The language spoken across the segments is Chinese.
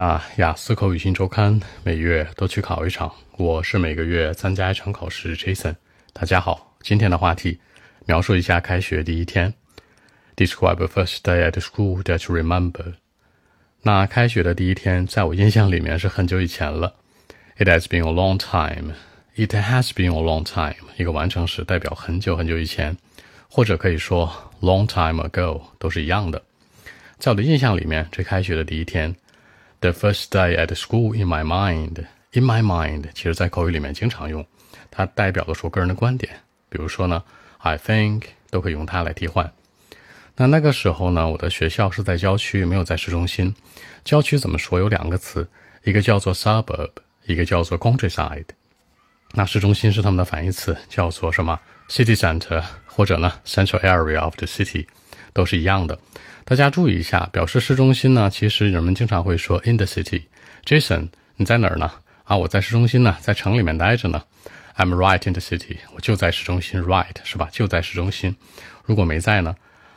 啊，雅思口语新周刊每月都去考一场，我是每个月参加一场考试。Jason，大家好，今天的话题，描述一下开学第一天。Describe the first day at school that you remember。那开学的第一天，在我印象里面是很久以前了。It has been a long time. It has been a long time。一个完成时代表很久很久以前，或者可以说 long time ago，都是一样的。在我的印象里面，这开学的第一天。The first day at school in my mind, in my mind，其实在口语里面经常用，它代表的是我个人的观点。比如说呢，I think 都可以用它来替换。那那个时候呢，我的学校是在郊区，没有在市中心。郊区怎么说？有两个词，一个叫做 suburb，一个叫做 countryside。那市中心是他们的反义词，叫做什么？city center，或者呢，central area of the city，都是一样的。大家注意一下，表示市中心呢，其实人们经常会说 in the city。Jason，你在哪儿呢？啊，我在市中心呢，在城里面待着呢。I'm right in the city，我就在市中心，right 是吧？就在市中心。如果没在呢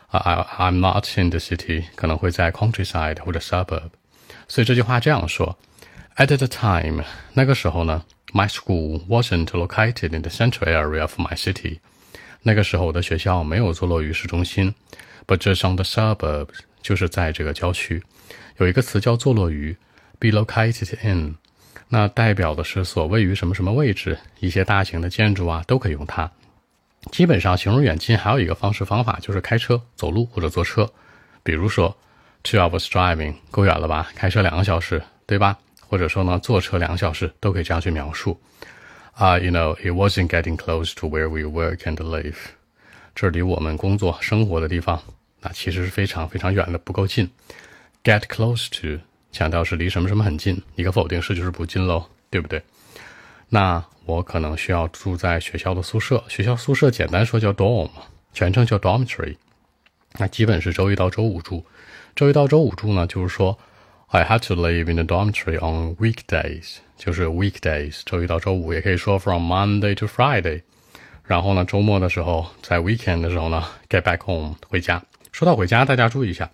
？，I I'm not in the city，可能会在 countryside 或者 suburb。所以这句话这样说：At the time，那个时候呢，my school wasn't located in the central area of my city。那个时候我的学校没有坐落于市中心。But just on the suburbs，就是在这个郊区，有一个词叫坐落于，be located in，那代表的是所位于什么什么位置，一些大型的建筑啊都可以用它。基本上形容远近还有一个方式方法就是开车、走路或者坐车。比如说，two hours driving，够远了吧？开车两个小时，对吧？或者说呢，坐车两个小时都可以这样去描述。啊，you know，it wasn't getting close to where we work and live。这离我们工作生活的地方，那其实是非常非常远的，不够近。Get close to 强调是离什么什么很近，一个否定式就是不近喽，对不对？那我可能需要住在学校的宿舍，学校宿舍简单说叫 dorm，全称叫 dormitory。那基本是周一到周五住，周一到周五住呢，就是说 I had to live in the dormitory on weekdays，就是 weekdays，周一到周五，也可以说 from Monday to Friday。然后呢，周末的时候，在 weekend 的时候呢，get back home 回家。说到回家，大家注意一下，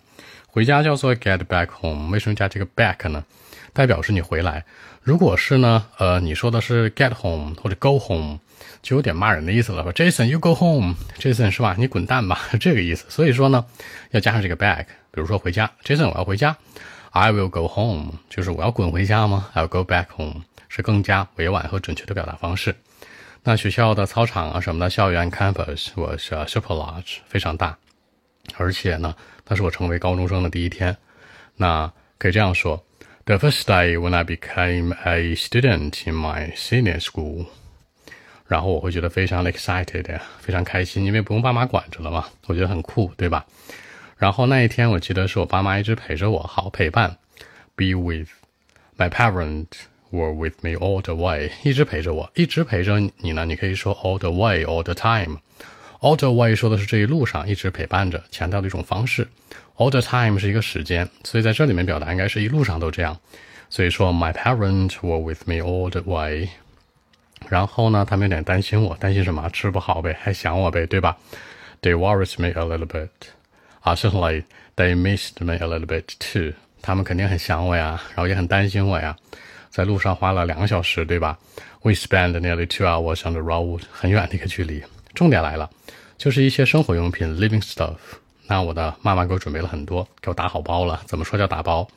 回家叫做 get back home。为什么加这个 back 呢？代表是你回来。如果是呢，呃，你说的是 get home 或者 go home，就有点骂人的意思了。说 Jason，you go home，Jason 是吧？你滚蛋吧，这个意思。所以说呢，要加上这个 back。比如说回家，Jason，我要回家，I will go home，就是我要滚回家吗？I'll go back home，是更加委婉和准确的表达方式。那学校的操场啊什么的，校园 campus 我是 super large 非常大，而且呢，那是我成为高中生的第一天。那可以这样说：The first day when I became a student in my senior school，然后我会觉得非常 excited，非常开心，因为不用爸妈管着了嘛，我觉得很酷，对吧？然后那一天我记得是我爸妈一直陪着我，好陪伴，be with my parents。Were with me all the way，一直陪着我，一直陪着你呢。你可以说 all the way，all the time。all the way 说的是这一路上一直陪伴着，强调的一种方式。all the time 是一个时间，所以在这里面表达应该是一路上都这样。所以说 my parents were with me all the way。然后呢，他们有点担心我，担心什么？吃不好呗，还想我呗，对吧？They worried me a little bit。啊，certainly they missed me a little bit too。他们肯定很想我呀，然后也很担心我呀。在路上花了两个小时，对吧？We spend nearly two hours on the road，很远的一个距离。重点来了，就是一些生活用品，living stuff。那我的妈妈给我准备了很多，给我打好包了。怎么说叫打包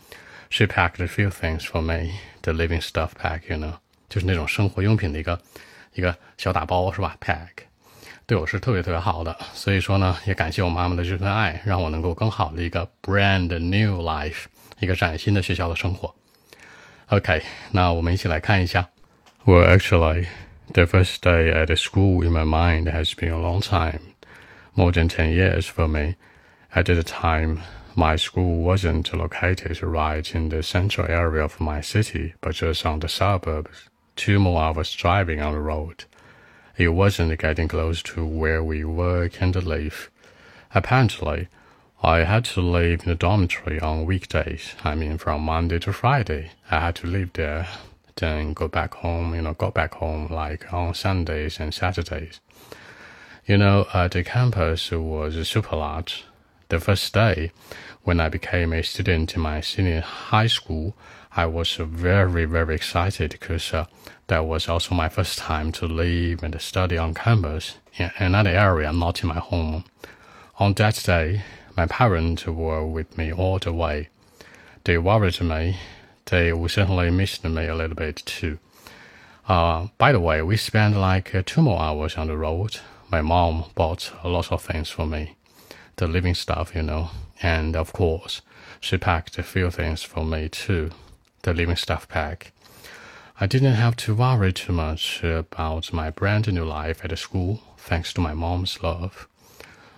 ？She packed a few things for me. The living stuff pack，you know，就是那种生活用品的一个一个小打包，是吧？Pack，对我是特别特别好的。所以说呢，也感谢我妈妈的这份爱，让我能够更好的一个 brand new life，一个崭新的学校的生活。Okay, now Well, actually, the first day at school in my mind has been a long time, more than 10 years for me. At the time, my school wasn't located right in the central area of my city, but just on the suburbs, two more hours driving on the road. It wasn't getting close to where we work and live. Apparently, I had to live in a dormitory on weekdays. I mean, from Monday to Friday. I had to live there, then go back home, you know, go back home like on Sundays and Saturdays. You know, uh, the campus was super large. The first day when I became a student in my senior high school, I was very, very excited because uh, that was also my first time to live and study on campus in another area, not in my home. On that day, my parents were with me all the way. They worried me. They certainly missed me a little bit too. Uh, by the way, we spent like uh, two more hours on the road. My mom bought a lot of things for me, the living stuff, you know, and of course, she packed a few things for me too, the living stuff pack. I didn't have to worry too much about my brand new life at school, thanks to my mom's love.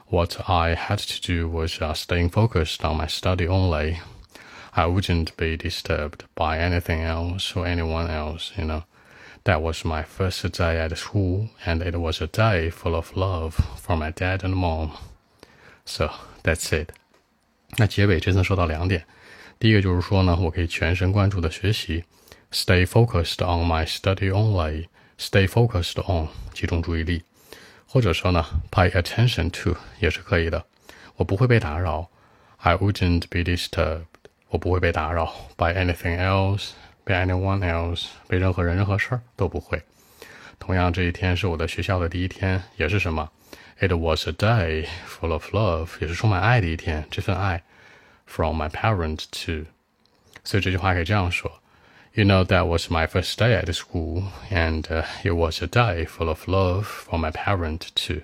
What I had to do was uh, staying focused on my study only. I wouldn't be disturbed by anything else or anyone else, you know. That was my first day at school, and it was a day full of love from my dad and mom. So that's it. 那结尾真的说到两点，第一个就是说呢，我可以全神贯注的学习，stay focused on my study only，stay focused on 集中注意力， 或者说呢，pay attention to 也是可以的，我不会被打扰，I wouldn't be disturbed，我不会被打扰，by anything else。被 anyone else，被任何人、任何事儿都不会。同样，这一天是我的学校的第一天，也是什么？It was a day full of love，也是充满爱的一天。这份爱，from my parents to。所以这句话可以这样说 ：You know that was my first day at school, and it was a day full of love from my parents too.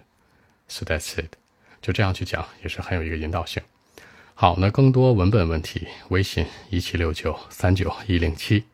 So that's it。就这样去讲，也是很有一个引导性。好，那更多文本问题，微信一七六九三九一零七。